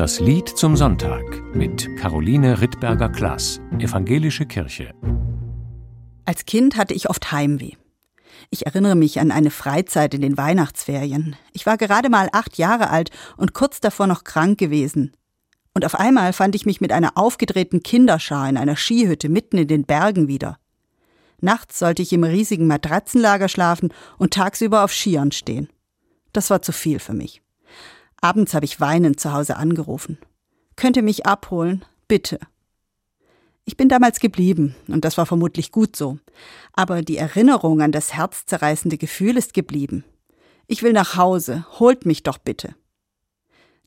Das Lied zum Sonntag mit Caroline Rittberger-Klaas, Evangelische Kirche. Als Kind hatte ich oft Heimweh. Ich erinnere mich an eine Freizeit in den Weihnachtsferien. Ich war gerade mal acht Jahre alt und kurz davor noch krank gewesen. Und auf einmal fand ich mich mit einer aufgedrehten Kinderschar in einer Skihütte mitten in den Bergen wieder. Nachts sollte ich im riesigen Matratzenlager schlafen und tagsüber auf Skiern stehen. Das war zu viel für mich. Abends habe ich weinend zu Hause angerufen. Könnt ihr mich abholen? Bitte. Ich bin damals geblieben, und das war vermutlich gut so. Aber die Erinnerung an das herzzerreißende Gefühl ist geblieben. Ich will nach Hause, holt mich doch bitte.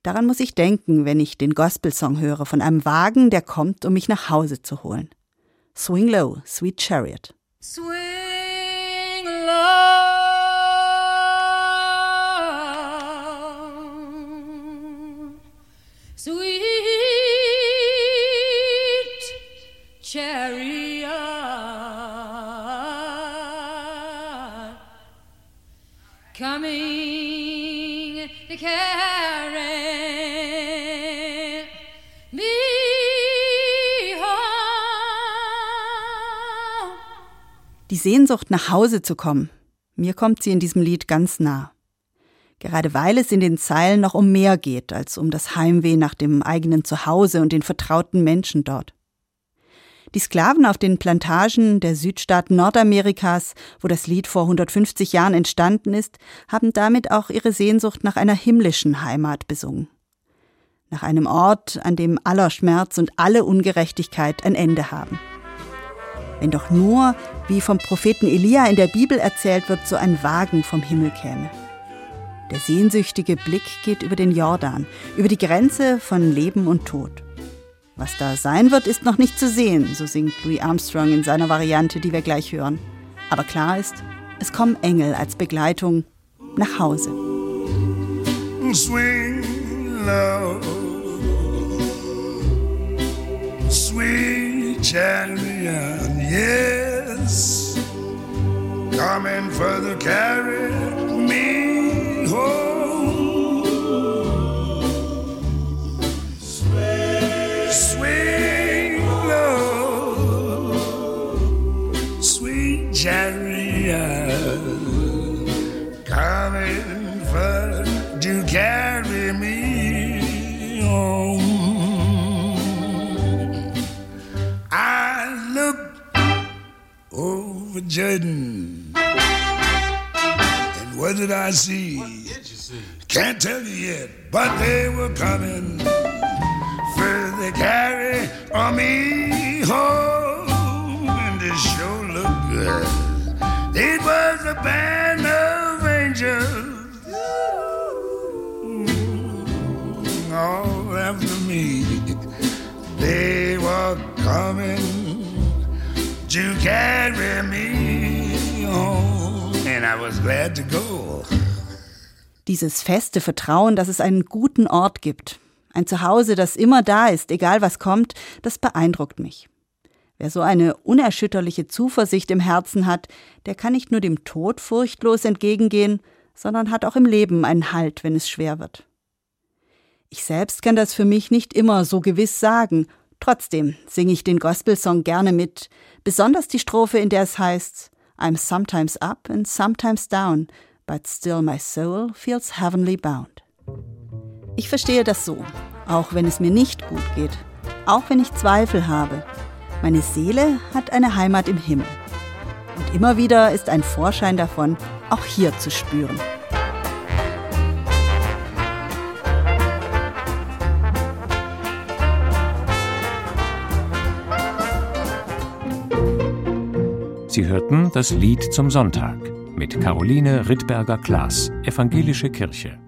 Daran muss ich denken, wenn ich den Gospelsong höre von einem Wagen, der kommt, um mich nach Hause zu holen. Swing Low, Sweet Chariot. Swing coming to carry me home. Die Sehnsucht nach Hause zu kommen, mir kommt sie in diesem Lied ganz nah. Gerade weil es in den Zeilen noch um mehr geht als um das Heimweh nach dem eigenen Zuhause und den vertrauten Menschen dort. Die Sklaven auf den Plantagen der Südstaaten Nordamerikas, wo das Lied vor 150 Jahren entstanden ist, haben damit auch ihre Sehnsucht nach einer himmlischen Heimat besungen. Nach einem Ort, an dem aller Schmerz und alle Ungerechtigkeit ein Ende haben. Wenn doch nur, wie vom Propheten Elia in der Bibel erzählt wird, so ein Wagen vom Himmel käme. Der sehnsüchtige Blick geht über den Jordan, über die Grenze von Leben und Tod. Was da sein wird, ist noch nicht zu sehen, so singt Louis Armstrong in seiner Variante, die wir gleich hören. Aber klar ist, es kommen Engel als Begleitung nach Hause. Swing low, sweet champion, yes, coming further, carry me home. Jordan. And what did I see? What did you see? Can't tell you yet, but they were coming. Further carry on me home, and this sure looked good. It was a band all after me. They were coming to carry me home, and I was glad to go. Dieses feste Vertrauen, dass es einen guten Ort gibt, ein Zuhause, das immer da ist, egal was kommt, das beeindruckt mich. Wer so eine unerschütterliche Zuversicht im Herzen hat, der kann nicht nur dem Tod furchtlos entgegengehen, sondern hat auch im Leben einen Halt, wenn es schwer wird. Ich selbst kann das für mich nicht immer so gewiss sagen Trotzdem singe ich den Gospelsong gerne mit, besonders die Strophe, in der es heißt I'm sometimes up and sometimes down, but still my soul feels heavenly bound. Ich verstehe das so, auch wenn es mir nicht gut geht, auch wenn ich Zweifel habe. Meine Seele hat eine Heimat im Himmel. Und immer wieder ist ein Vorschein davon auch hier zu spüren. Sie hörten das Lied zum Sonntag mit Caroline Rittberger-Klaas, Evangelische Kirche.